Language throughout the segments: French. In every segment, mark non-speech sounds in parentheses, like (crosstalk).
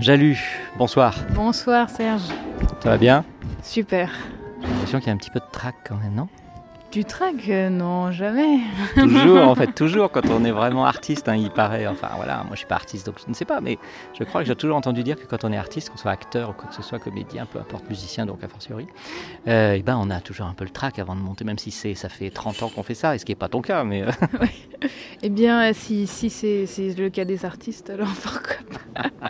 Jalu, bonsoir. Bonsoir Serge. Ça va bien? Super. J'ai l'impression qu'il y a un petit peu de trac quand même, non? Du trac euh, Non, jamais. (laughs) Toujours, en fait, toujours quand on est vraiment artiste, hein, il paraît. Enfin voilà, moi je suis pas artiste donc je ne sais pas, mais je crois que j'ai toujours entendu dire que quand on est artiste, qu'on soit acteur ou quoi que ce soit, comédien, peu importe, musicien donc a fortiori, euh, et ben on a toujours un peu le trac avant de monter, même si c'est ça fait 30 ans qu'on fait ça, et ce qui n'est pas ton cas, mais. euh, (laughs) Eh bien, si, si c'est c'est le cas des artistes, alors pourquoi pas? (laughs)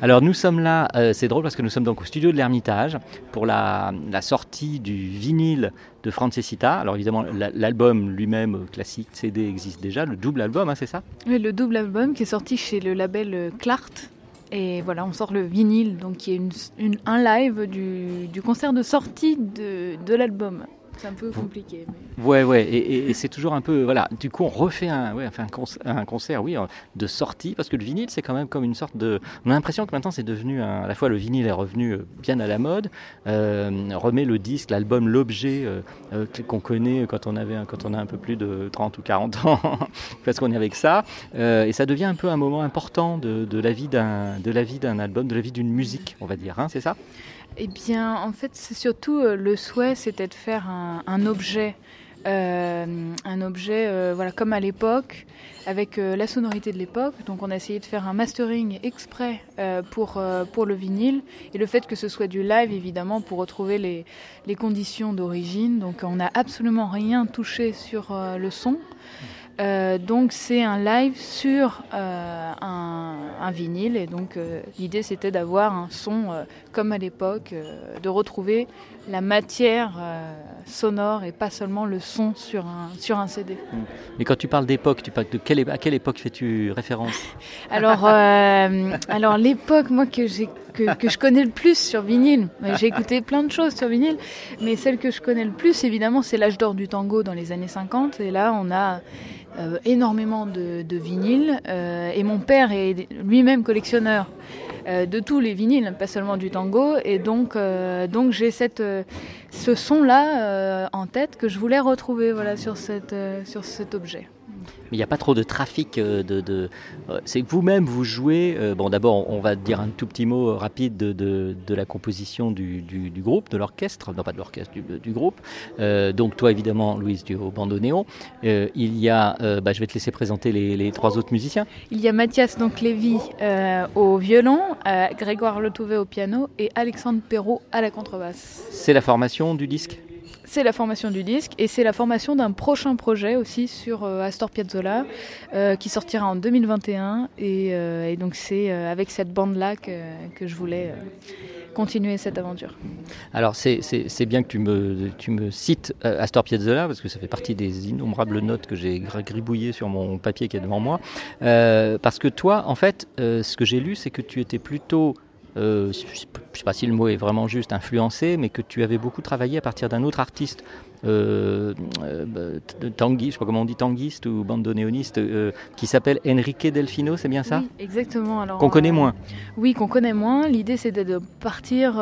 Alors nous sommes là, euh, c'est drôle parce que nous sommes donc au studio de l'Ermitage pour la, sortie du vinyle de Francesita. Alors évidemment la- l'album lui-même euh, classique CD existe déjà, le double album, hein, c'est ça? Oui, Le double album qui est sorti chez le label euh, Clart. Et voilà, on sort le vinyle, donc qui est une, un live du, concert de sortie de l'album. C'est un peu compliqué. mais- Ouais, ouais, et, et- et c'est toujours un peu, voilà, du coup on refait un, ouais, enfin, un, conce- un concert, oui, euh, de sortie, parce que le vinyle c'est quand même comme une sorte de... On a l'impression que maintenant c'est devenu, un- à la fois le vinyle est revenu euh, bien à la mode, euh, remet le disque, l'album, l'objet euh, qu'on connaît quand on, avait, quand on a un peu plus de 30 ou 40 ans, (laughs) parce qu'on est avec ça, euh, et ça devient un peu un moment important de, de la vie d'un de la vie d'un album, de la vie d'une musique, on va dire, hein, c'est ça? Eh bien, en fait, c'est surtout euh, le souhait, c'était de faire un, objet, euh, un objet, euh, voilà, comme à l'époque, avec euh, la sonorité de l'époque. Donc, on a essayé de faire un mastering exprès euh, pour euh, pour le vinyle et le fait que ce soit du live, évidemment, pour retrouver les les conditions d'origine. Donc, on n'a absolument rien touché sur euh, le son. Euh, donc c'est un live sur euh, un, un vinyle et donc euh, l'idée c'était d'avoir un son comme à l'époque, de retrouver la matière sonore et pas seulement le son sur un, sur un CD. Mais quand tu parles d'époque, tu parles de quelle, à quelle époque fais-tu référence? Alors, alors l'époque moi que j'ai que, je connais le plus sur vinyle, j'ai écouté plein de choses sur vinyle, mais celle que je connais le plus évidemment c'est l'âge d'or du tango dans les années 50 et là on a euh, énormément de, de vinyles euh, et mon père est lui-même collectionneur euh, de tous les vinyles, pas seulement du tango. Et donc euh, donc j'ai cette ce son là en tête que je voulais retrouver voilà sur cette sur cet objet. Mais il n'y a pas trop de trafic euh, de. de- euh, c'est que vous-même, vous jouez. euh, bon, d'abord, on va dire un tout petit mot rapide de, de- de la composition du, du- du groupe, de l'orchestre. Non, pas de l'orchestre, du, du groupe. Euh, donc, toi, évidemment, Louise, es au bandoneon. Euh, il y a. bah, je vais te laisser présenter les, les trois autres musiciens. Il y a Mathias donc Lévy au violon, Grégoire Letouvet au piano et Alexandre Perrault à la contrebasse. C'est la formation du disque? C'est la formation du disque et c'est la formation d'un prochain projet aussi sur euh, Astor Piazzolla euh, qui sortira en 2021 et, euh, et donc c'est avec cette bande là que, que je voulais continuer cette aventure. Alors c'est bien que tu me, tu me cites Astor Piazzolla parce que ça fait partie des innombrables notes que j'ai gribouillées sur mon papier qui est devant moi. parce que toi, en fait, ce que j'ai lu, c'est que tu étais plutôt euh, je ne sais pas si le mot est vraiment juste, influencé, mais que tu avais beaucoup travaillé à partir d'un autre artiste, euh, euh bah, tanguiste, je pas comment on dit, tanguiste ou bandoneoniste, euh, qui s'appelle Enrique Delfino, c'est bien ça? Oui, exactement. Qu'on connaît moins. Oui, qu'on connaît moins. L'idée, c'était de partir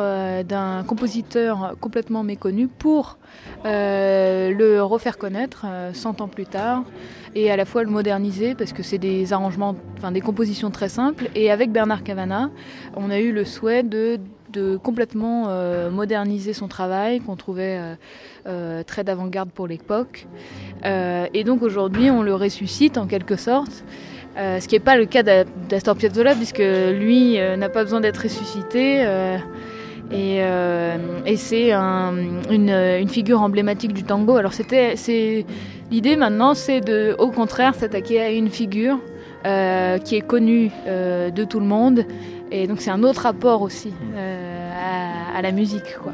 d'un compositeur complètement méconnu pour le refaire connaître 100 ans plus tard et à la fois le moderniser parce que c'est des arrangements, enfin des compositions très simples. Et avec Bernard Cavana, on a eu le souhait de, complètement euh, moderniser son travail qu'on trouvait euh, euh, très d'avant-garde pour l'époque. et donc aujourd'hui, on le ressuscite en quelque sorte. ce qui n'est pas le cas d'Astor Piazzolla puisque lui n'a pas besoin d'être ressuscité. Et, c'est une, figure emblématique du tango. Alors L'idée maintenant, c'est de, au contraire, s'attaquer à une figure qui est connue de tout le monde. Et donc c'est un autre rapport aussi euh, à, la musique. Quoi.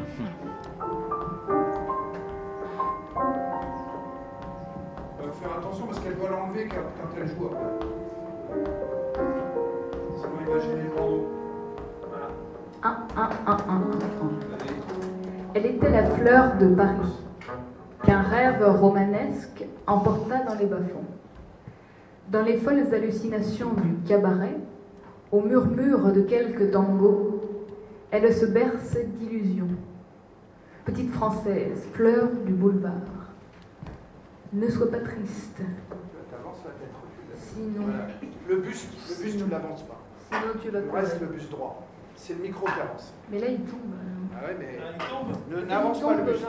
faire attention parce qu'elle doit l'enlever quand, elle joue Sinon il va gêner le bandeau. Voilà. 1, 1, 1, 1. Elle était la fleur de Paris qu'un rêve romanesque emporta dans les bas-fonds. Dans les folles hallucinations du cabaret, au murmure de quelques tangos, elle se berce d'illusions. Petite française, fleur du boulevard, ne sois pas triste. Sinon. Le buste, le buste, tu l'avances pas. Sinon, tu vas Reste le buste droit. C'est le micro qui avance. Mais là, il tombe. Ah ouais, mais il tombe. N'avance pas le buste.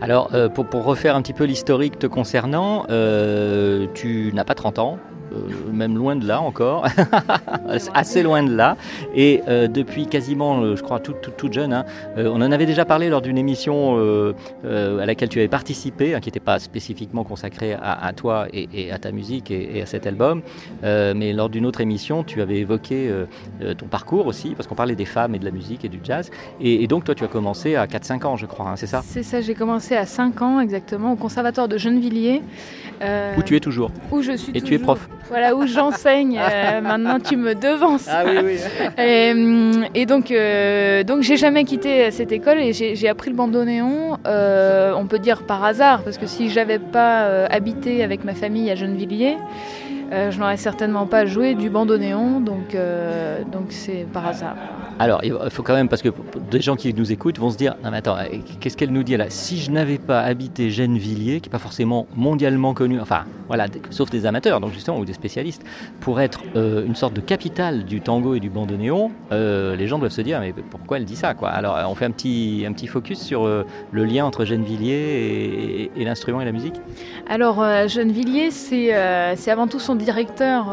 Alors, euh, pour, pour, refaire un petit peu l'historique te concernant, euh, tu n'as pas 30 ans, euh, même loin de là encore, (laughs) assez loin de là. Et euh, depuis quasiment, euh, je crois, toute tout, jeune, hein, on en avait déjà parlé lors d'une émission à laquelle tu avais participé, hein, qui n'était pas spécifiquement consacrée à, toi et, à ta musique et, à cet album, mais lors d'une autre émission, tu avais évoqué ton parcours aussi, parce qu'on parlait des femmes et de la musique et du jazz. Et, donc, toi, tu as commencé à 4-5 ans, je crois, hein, c'est ça? C'est ça, j'ai commencé à 5 ans exactement au Conservatoire de Gennevilliers. où tu es toujours Où je suis Et tu es prof voilà où j'enseigne. (laughs) Euh, maintenant, tu me devances. Ah oui, oui. et, donc, euh, donc j'ai jamais quitté cette école et j'ai appris le bandoneon, euh, on peut dire par hasard, parce que si j'avais pas habité avec ma famille à Gennevilliers, je n'aurais certainement pas joué du bandoneon, donc donc c'est par hasard. Alors, il faut quand même, parce que des gens qui nous écoutent vont se dire Non, mais attends, qu'est-ce qu'elle nous dit là? Si je n'avais pas habité Gennevilliers, qui n'est pas forcément mondialement connu, enfin, voilà, sauf des amateurs, donc justement, ou des spécialistes, pour être euh, une sorte de capitale du tango et du bandoneon, euh, les gens doivent se dire Mais pourquoi elle dit ça quoi? Alors, on fait un petit, un petit focus sur euh, le lien entre Gennevilliers et, l'instrument et la musique? Alors, Gennevilliers, c'est avant tout son directeur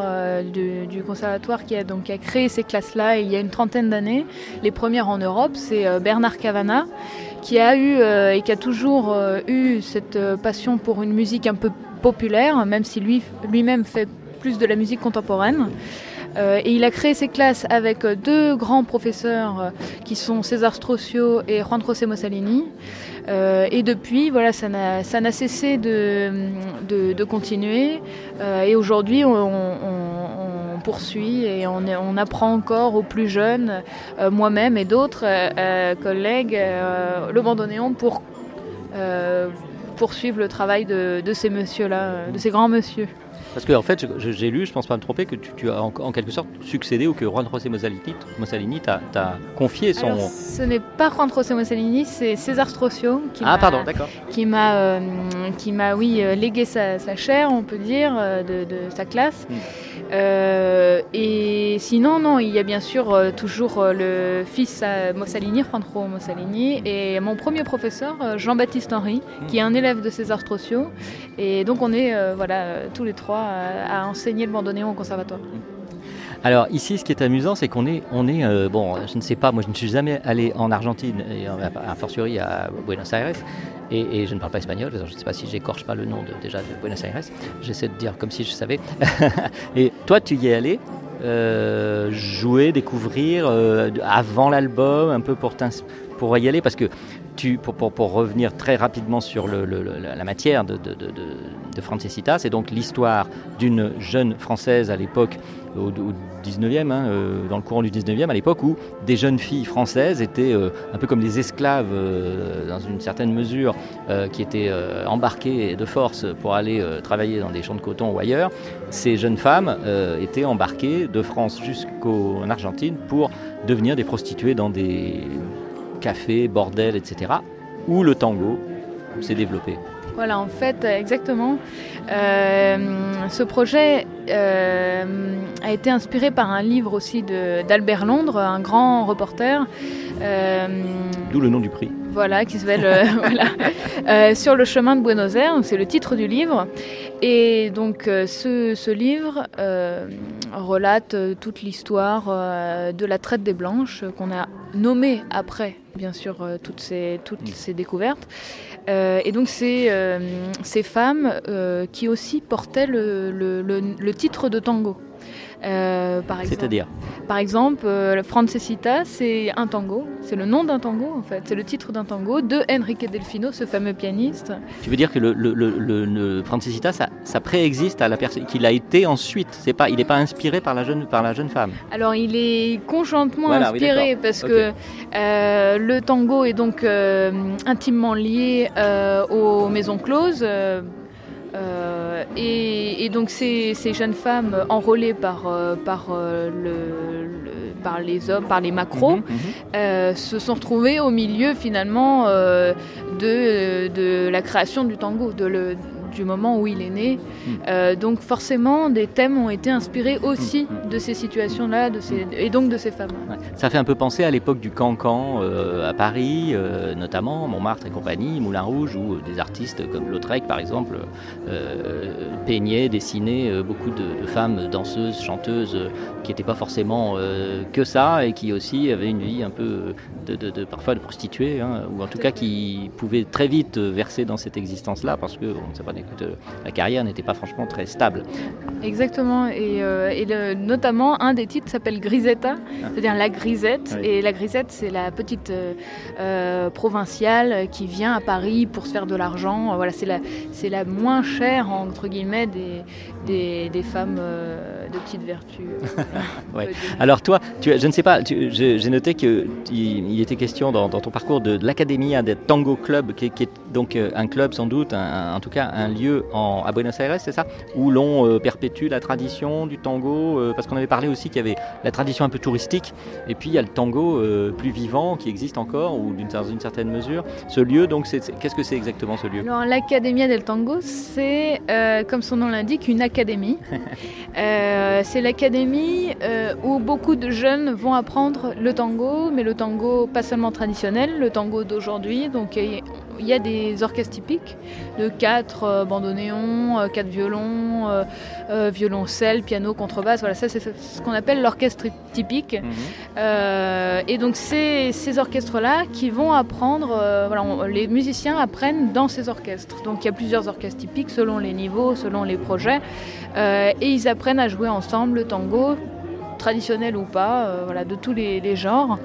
du, du, conservatoire qui a, donc, créé ces classes-là il y a une trentaine d'années les premières en Europe, c'est euh, Bernard Cavana, qui a eu euh, et qui a toujours euh, eu cette passion pour une musique un peu populaire, même si lui lui-même fait plus de la musique contemporaine. et il a créé ses classes avec deux grands professeurs qui sont César Strocio et Juan José Mussolini. Et depuis, voilà, ça n'a cessé de, de, continuer. et aujourd'hui, on poursuit et on, apprend encore aux plus jeunes, euh, moi-même et d'autres euh, euh, collègues, le bandoneon pour poursuivre le travail de, ces messieurs-là, de ces grands messieurs. Parce qu'en en fait, j'ai lu, je pense pas me tromper, que tu, as en, quelque sorte succédé ou que Juan José Mussolini, t'a confié son. ce n'est pas Juan José Mussolini, c'est César Strocio qui ah, pardon. Qui m'a, qui m'a, oui, légué sa, chair, on peut dire, de, sa classe. Hmm. Euh, et sinon, non, il y a bien sûr euh, toujours euh, le fils Mussolini, Juanjo Mussolini, et mon premier professeur, Jean-Baptiste Henry, qui est un élève de César Strocio. Et donc on est voilà, tous les trois à enseigner le bandoneon au conservatoire. Alors ici, ce qui est amusant, c'est qu'on est, on est, bon, je ne sais pas, moi je ne suis jamais allé en Argentine, et a fortiori à Buenos Aires, et, je ne parle pas espagnol, je ne sais pas si j'écorche pas le nom de, déjà de Buenos Aires, j'essaie de dire comme si je savais. (laughs) et toi, tu y es allé euh, jouer, découvrir euh, avant l'album, un peu pour, pour y aller Parce que tu, pour, revenir très rapidement sur la matière de, de, Francesita, c'est donc l'histoire d'une jeune Française à l'époque, au, au 19e, hein, euh, dans le courant du 19e, à l'époque où des jeunes filles françaises étaient euh, un peu comme des esclaves euh, dans une certaine mesure, qui étaient embarquées de force pour aller travailler dans des champs de coton ou ailleurs. Ces jeunes femmes étaient embarquées de France jusqu'en Argentine pour devenir des prostituées dans des cafés, bordels, etc., où le tango s'est développé. Voilà, en fait, exactement. Euh, ce projet euh, a été inspiré par un livre aussi d'Albert Londres, un grand reporter. Euh, D'où le nom du prix. Voilà, qui s'appelle (laughs) voilà, Sur le chemin de Buenos Aires, c'est le titre du livre. Et donc ce, ce, livre relate toute l'histoire de la traite des blanches qu'on a nommée après, bien sûr, toutes ces, toutes ces découvertes. Euh, et donc c'est euh, ces femmes euh, qui aussi portaient le, le, le, le titre de tango. Par exemple, C'est-à-dire Par exemple, Francesita, c'est un tango, c'est le nom d'un tango en fait, c'est le titre d'un tango de Enrique Delfino, ce fameux pianiste. Tu veux dire que le, le Francesita, ça, ça préexiste à la personne, qu'il a été ensuite, c'est pas, il n'est pas inspiré par la jeune, par la jeune femme. Alors il est conjointement voilà, inspiré oui, parce okay. que le tango est donc intimement lié euh, aux maisons closes. Euh, et, et, donc ces, ces, jeunes femmes enrôlées par, euh, par, euh, le, le, par les hommes, par les macros, mmh, mmh. se sont retrouvées au milieu finalement de, de la création du tango, de le, du moment où il est né. Mmh. Euh, donc forcément, des thèmes ont été inspirés aussi mmh. de ces situations-là de ces, et donc de ces femmes. Ouais. Ça fait un peu penser à l'époque du cancan euh, à Paris, euh, notamment Montmartre et compagnie, Moulin Rouge, où des artistes comme Lautrec, par exemple, peignaient, dessinaient beaucoup de, de, femmes danseuses, chanteuses, qui n'étaient pas forcément que ça et qui aussi avaient une vie un peu de, de, de parfois de prostituées, hein, ou en tout cas qui pouvaient très vite verser dans cette existence-là parce que on ne sait pas la carrière n'était pas franchement très stable. Exactement, et, euh, et le, notamment un des titres s'appelle Grisetta, ah. c'est-à-dire la grisette, oui. et la grisette c'est la petite euh, euh, provinciale qui vient à Paris pour se faire de l'argent, voilà, c'est la, la moins chère entre guillemets des, des, des femmes euh, de petite vertu. (laughs) ouais. Alors toi, tu, je ne sais pas, j'ai noté qu'il il était question dans, dans, ton parcours de, de l'Académie des Tango Club, qui, qui, est donc un club sans doute, un, en tout cas un lieu en, à Buenos Aires, c'est ça? Où l'on euh, perpétue la tradition du tango euh, Parce qu'on avait parlé aussi qu'il y avait la tradition un peu touristique, et puis il y a le tango euh, plus vivant qui existe encore, ou d'une certaine mesure. Ce lieu, donc, qu'est-ce que c'est exactement ce lieu? l'Academia del Tango, c'est, euh, comme son nom l'indique, une académie. (laughs) Euh, c'est l'académie où beaucoup de jeunes vont apprendre le tango, mais le tango pas seulement traditionnel, le tango d'aujourd'hui. Donc, il y a des orchestres typiques de quatre euh, bandoneons, euh, quatre violons, euh, violoncelle, piano, contrebasse. Voilà, ça c'est ce qu'on appelle l'orchestre typique. Mmh. Euh, et donc c'est ces orchestres-là qui vont apprendre. voilà, on, les musiciens apprennent dans ces orchestres. Donc il y a plusieurs orchestres typiques selon les niveaux, selon les projets, et ils apprennent à jouer ensemble le tango traditionnel ou pas, voilà, de tous les, les genres.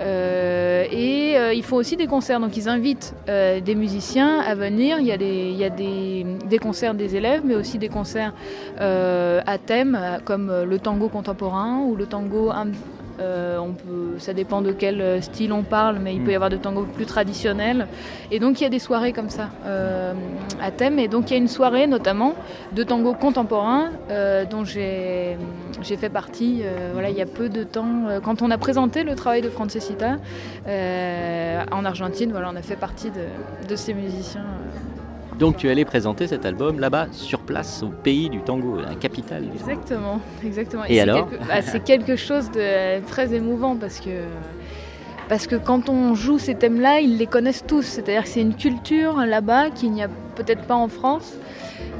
Euh, et euh, ils font aussi des concerts, donc ils invitent euh, des musiciens à venir. Il y a, des, concerts des élèves, mais aussi des concerts à thème, comme le tango contemporain ou le tango euh, on peut, ça dépend de quel style on parle, mais il peut y avoir de tango plus traditionnel. Et donc il y a des soirées comme ça euh, à thème. Et donc il y a une soirée notamment de tango contemporain euh, dont j'ai fait partie. Euh, voilà, il y a peu de temps, euh, quand on a présenté le travail de Francesita euh, en Argentine, voilà, on a fait partie de, de ces musiciens. Donc tu allais présenter cet album là-bas, sur place, au pays du tango, la capitale. Exactement, exactement. Et, Et alors quelque, bah, C'est quelque chose de très émouvant parce que, parce que quand on joue ces thèmes-là, ils les connaissent tous. C'est-à-dire que c'est une culture là-bas qu'il n'y a peut-être pas en France.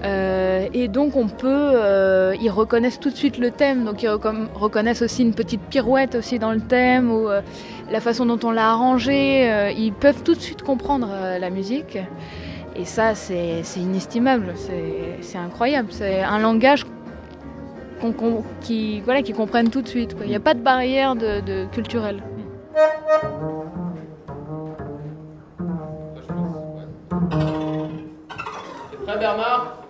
Euh, et donc on peut, euh, ils reconnaissent tout de suite le thème, donc ils reconnaissent aussi une petite pirouette aussi dans le thème ou euh, la façon dont on l'a arrangé. Ils peuvent tout de suite comprendre la musique. Et ça, c'est inestimable, c'est incroyable. C'est un langage qui, voilà, qui comprennent tout de suite. Il n'y a pas de barrière de, culturelle. Prêt Bernard?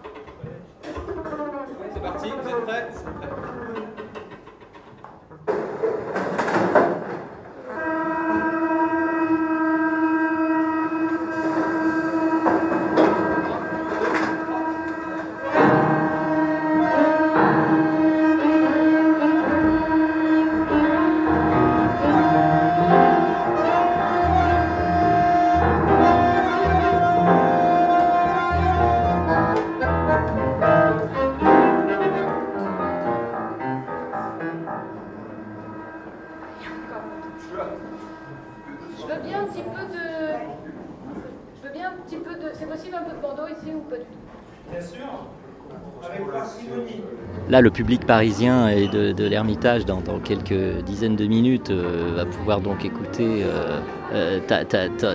Là, le public parisien et de, de l'Ermitage, dans, quelques dizaines de minutes, euh, va pouvoir donc écouter euh, euh,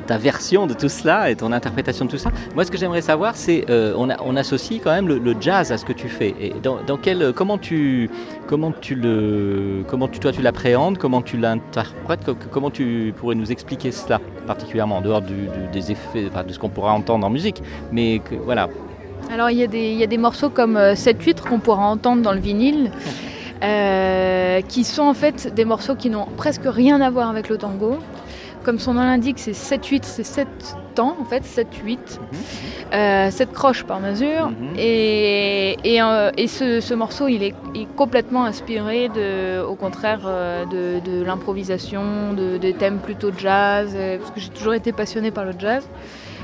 ta, version de tout cela et ton interprétation de tout ça. Moi, ce que j'aimerais savoir, c'est euh, on, associe quand même le, jazz à ce que tu fais. Dans, quel, comment tu, comment tu le, comment tu, toi, tu l'appréhendes, comment tu l'interprètes, co- comment tu pourrais nous expliquer cela particulièrement en dehors des effets, de ce qu'on pourra entendre en musique, mais voilà. Alors il y, a des- il y a des morceaux comme euh, 7-8 qu'on pourra entendre dans le vinyle, (laughs) euh, qui sont en fait des morceaux qui n'ont presque rien à voir avec le tango. Comme son nom l'indique, c'est 7-8, c'est 7 temps en fait, 7-8, euh, 7 croches par mesure. Mhm. Et, et, euh, et ce, ce morceau, il est, il est complètement inspiré, de, au contraire, de, de l'improvisation, de, des thèmes plutôt jazz, parce que j'ai toujours été passionnée par le jazz.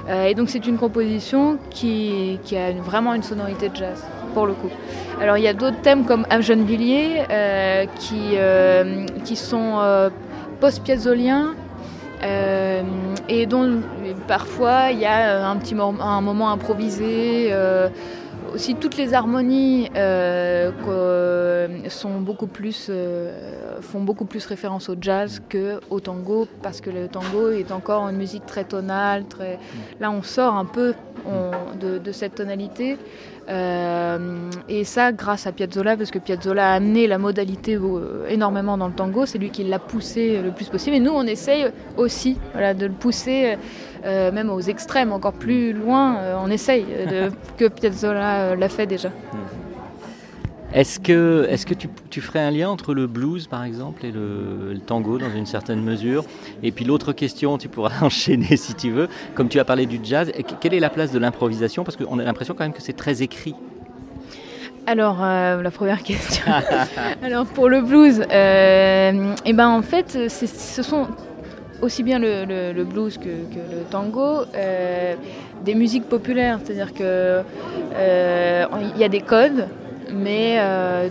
Euh, et donc c'est une composition qui, a vraiment une sonorité de jazz, pour le coup. Alors il y a d'autres thèmes comme Gennevilliers euh, qui, euh, qui sont euh, post-piazzoliens et dont parfois il y a un petit moment improvisé. Aussi toutes les harmonies euh, que- sont beaucoup plus, euh, font beaucoup plus référence au jazz que au tango parce que le tango est encore une musique très tonale. Très... Là, on sort un peu on- de, de cette tonalité. Euh, et ça, grâce à Piazzolla, parce que Piazzolla a amené la modalité euh, énormément dans le tango. C'est lui qui l'a poussé le plus possible. Et nous, on essaye aussi voilà, de le pousser, euh, même aux extrêmes, encore plus loin. on essaye de- (laughs) que Piazzolla l'a fait déjà. Est-ce que, tu, ferais un lien entre le blues, par exemple, et le, tango, dans une certaine mesure? Et puis l'autre question, tu pourras (laughs) enchaîner si tu veux. Comme tu as parlé du jazz, et que- quelle est la place de l'improvisation? Parce qu'on a l'impression quand même que c'est très écrit. Alors, euh, la première question. (laughs) Alors, pour le blues, euh, eh ben, en fait, ce sont aussi bien le, blues que, le tango euh, des musiques populaires. C'est-à-dire euh, il y a des codes, mais euh,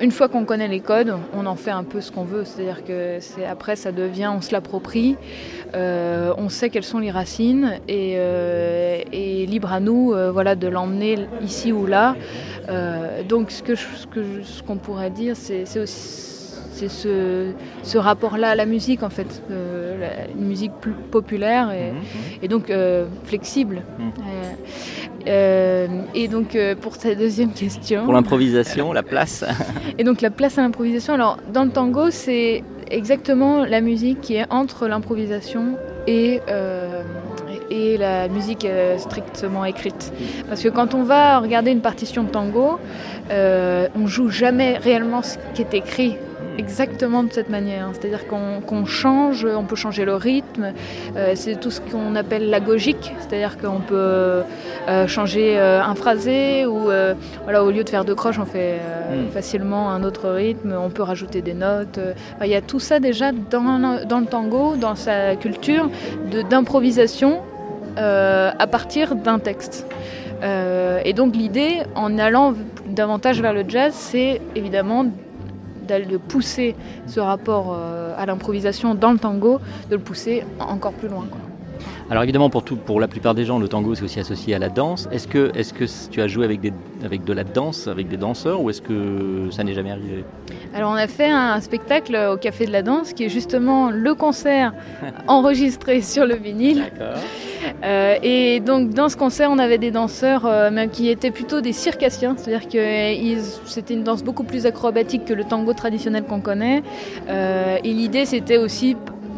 une fois qu'on connaît les codes, on en fait un peu ce qu'on veut. C'est-à-dire que c'est après, ça devient, on se l'approprie, euh, on sait quelles sont les racines et, euh, libre à nous, voilà, de l'emmener ici ou là. Donc ce que ce qu'on pourrait dire, c'est aussi c'est ce, ce rapport-là à la musique en fait, euh, la- une musique plus populaire et, Mhm. et donc euh, flexible. Mhm. Euh, euh, et donc euh, pour ta deuxième question, Pour l'improvisation, la place. (laughs) et donc la place à l'improvisation. Alors dans le tango, c'est exactement la musique qui est entre l'improvisation et euh, et la musique euh, strictement écrite. Parce que quand on va regarder une partition de tango, euh, on joue jamais réellement ce qui est écrit exactement de cette manière. C'est-à-dire qu'on change, on peut changer le rythme. Euh, c'est tout ce qu'on appelle l'agogique, c'est-à-dire qu'on peut euh, changer euh, un phrasé ou voilà, au lieu de faire deux croches, on fait euh, Mm. facilement un autre rythme. On peut rajouter des notes. Enfin, Il y a tout ça déjà dans, dans le tango, dans sa culture d'improvisation à partir d'un texte. Et donc l'idée, en allant davantage vers le jazz, c'est évidemment de pousser ce rapport euh, à l'improvisation dans le tango, de le pousser encore plus loin. quoi. Alors évidemment, pour, tout, pour la plupart des gens, le tango c'est aussi associé à la danse. Est-ce que, est que tu as joué avec, des, avec de la danse, avec des danseurs, ou est-ce que ça n'est jamais arrivé? Alors on a fait un spectacle au Café de la Danse, qui est justement le concert (laughs) enregistré sur le vinyle. Euh, et donc dans ce concert, on avait des danseurs euh, qui étaient plutôt des circassiens, c'est-à-dire que c'était une danse beaucoup plus acrobatique que le tango traditionnel qu'on connaît. Euh, et l'idée, c'était aussi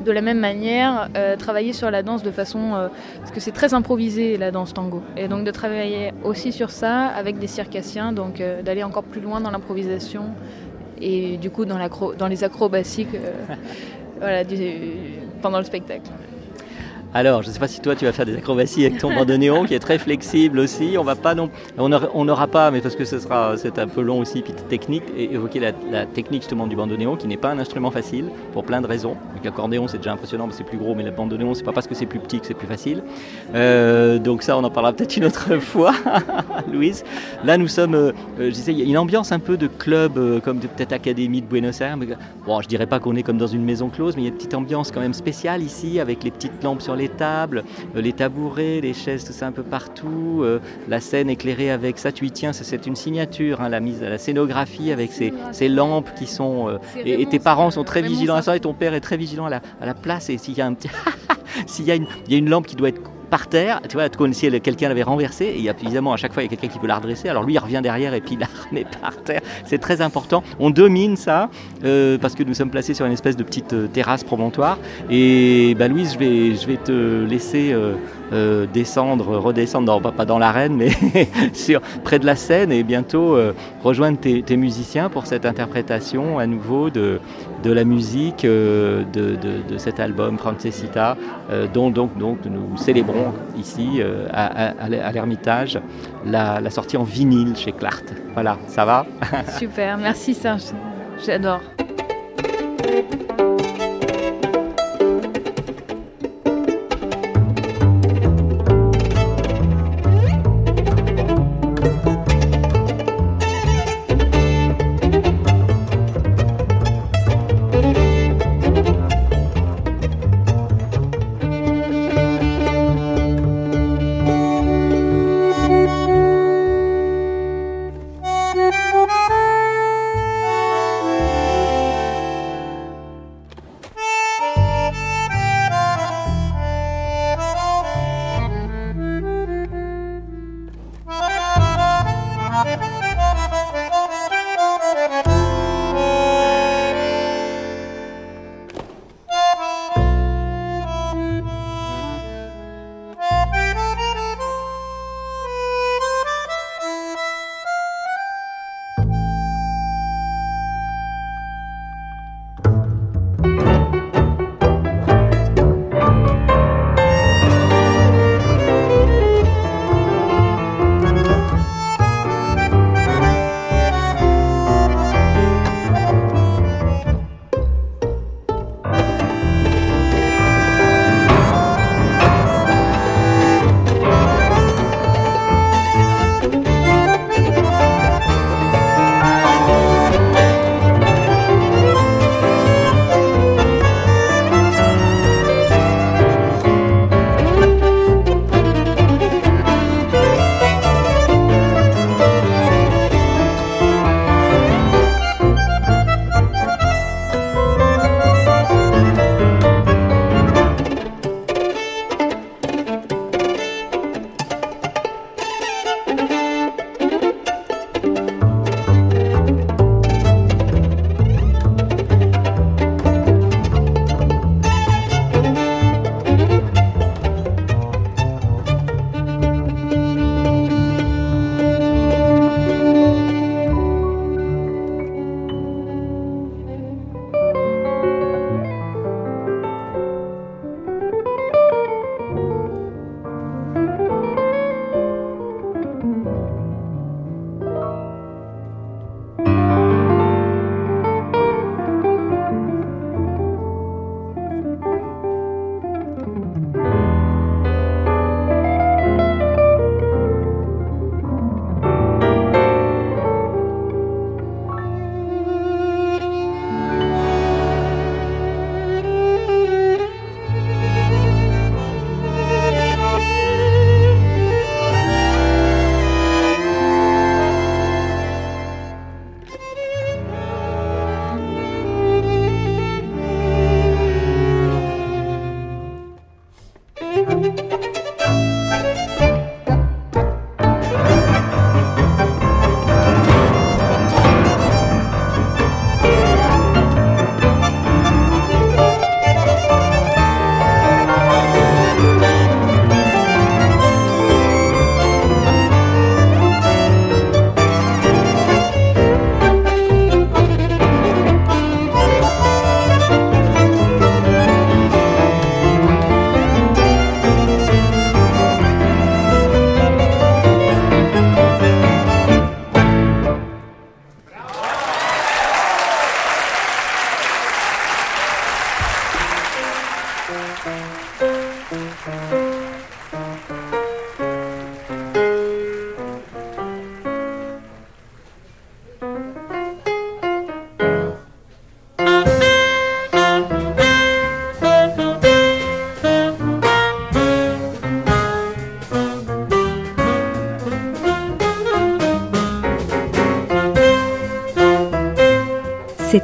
de la même manière euh, travailler sur la danse de façon euh, parce que c'est très improvisé la danse tango et donc de travailler aussi sur ça avec des circassiens donc euh, d'aller encore plus loin dans l'improvisation et du coup dans, les acrobaties (laughs) pendant le spectacle. Alors, je ne sais pas si toi tu vas faire des acrobaties avec ton bandoneon qui est très flexible aussi. On va pas non, on n'aura pas, mais parce que ce sera, c'est un peu long aussi, puis technique, et évoquer la, technique justement du bandoneon qui n'est pas un instrument facile pour plein de raisons. L'accordéon c'est déjà impressionnant, mais c'est plus gros, mais le bandoneon c'est pas parce que c'est plus petit que c'est plus facile. Euh, donc ça, on en parlera peut-être une autre (laughs) fois, (laughs) Louise. Là, nous sommes, euh, je disais, il y a une ambiance un peu de club, euh, comme peut-être Académie de Buenos Aires. bon, je dirais pas qu'on est comme dans une maison close, mais il y a une petite ambiance quand même spéciale ici avec les petites lampes sur les tables, euh, les tabourets, les chaises, tout ça un peu partout. Euh, la scène éclairée avec ça, tu y tiens, c'est une signature, hein, la mise à la scénographie avec ces, lampes qui sont. Euh, et, tes parents sont très vigilants à ça, et ton père est très vigilant à la, place. Et s'il y a un petit. (laughs) s'il y, y a une lampe qui doit être par terre, tu vois, comme si quelqu'un l'avait renversé, et il y a, évidemment à chaque fois il y a quelqu'un qui peut la redresser, alors lui il revient derrière et puis il la (laughs) remet par terre, c'est très important. On domine ça, euh, parce que nous sommes placés sur une espèce de petite euh, terrasse promontoire, et bah, Louise, je vais, je vais te laisser... Euh, euh, descendre, redescendre, pas dans l'arène, mais (laughs) sur, près de la scène et bientôt euh, rejoindre tes, musiciens pour cette interprétation à nouveau de, la musique euh, de, de, cet album Francesita, dont donc, donc nous célébrons ici à, à, l'Ermitage la, la sortie en vinyle chez Clart. Voilà, ça va? Super, merci Serge, j'adore.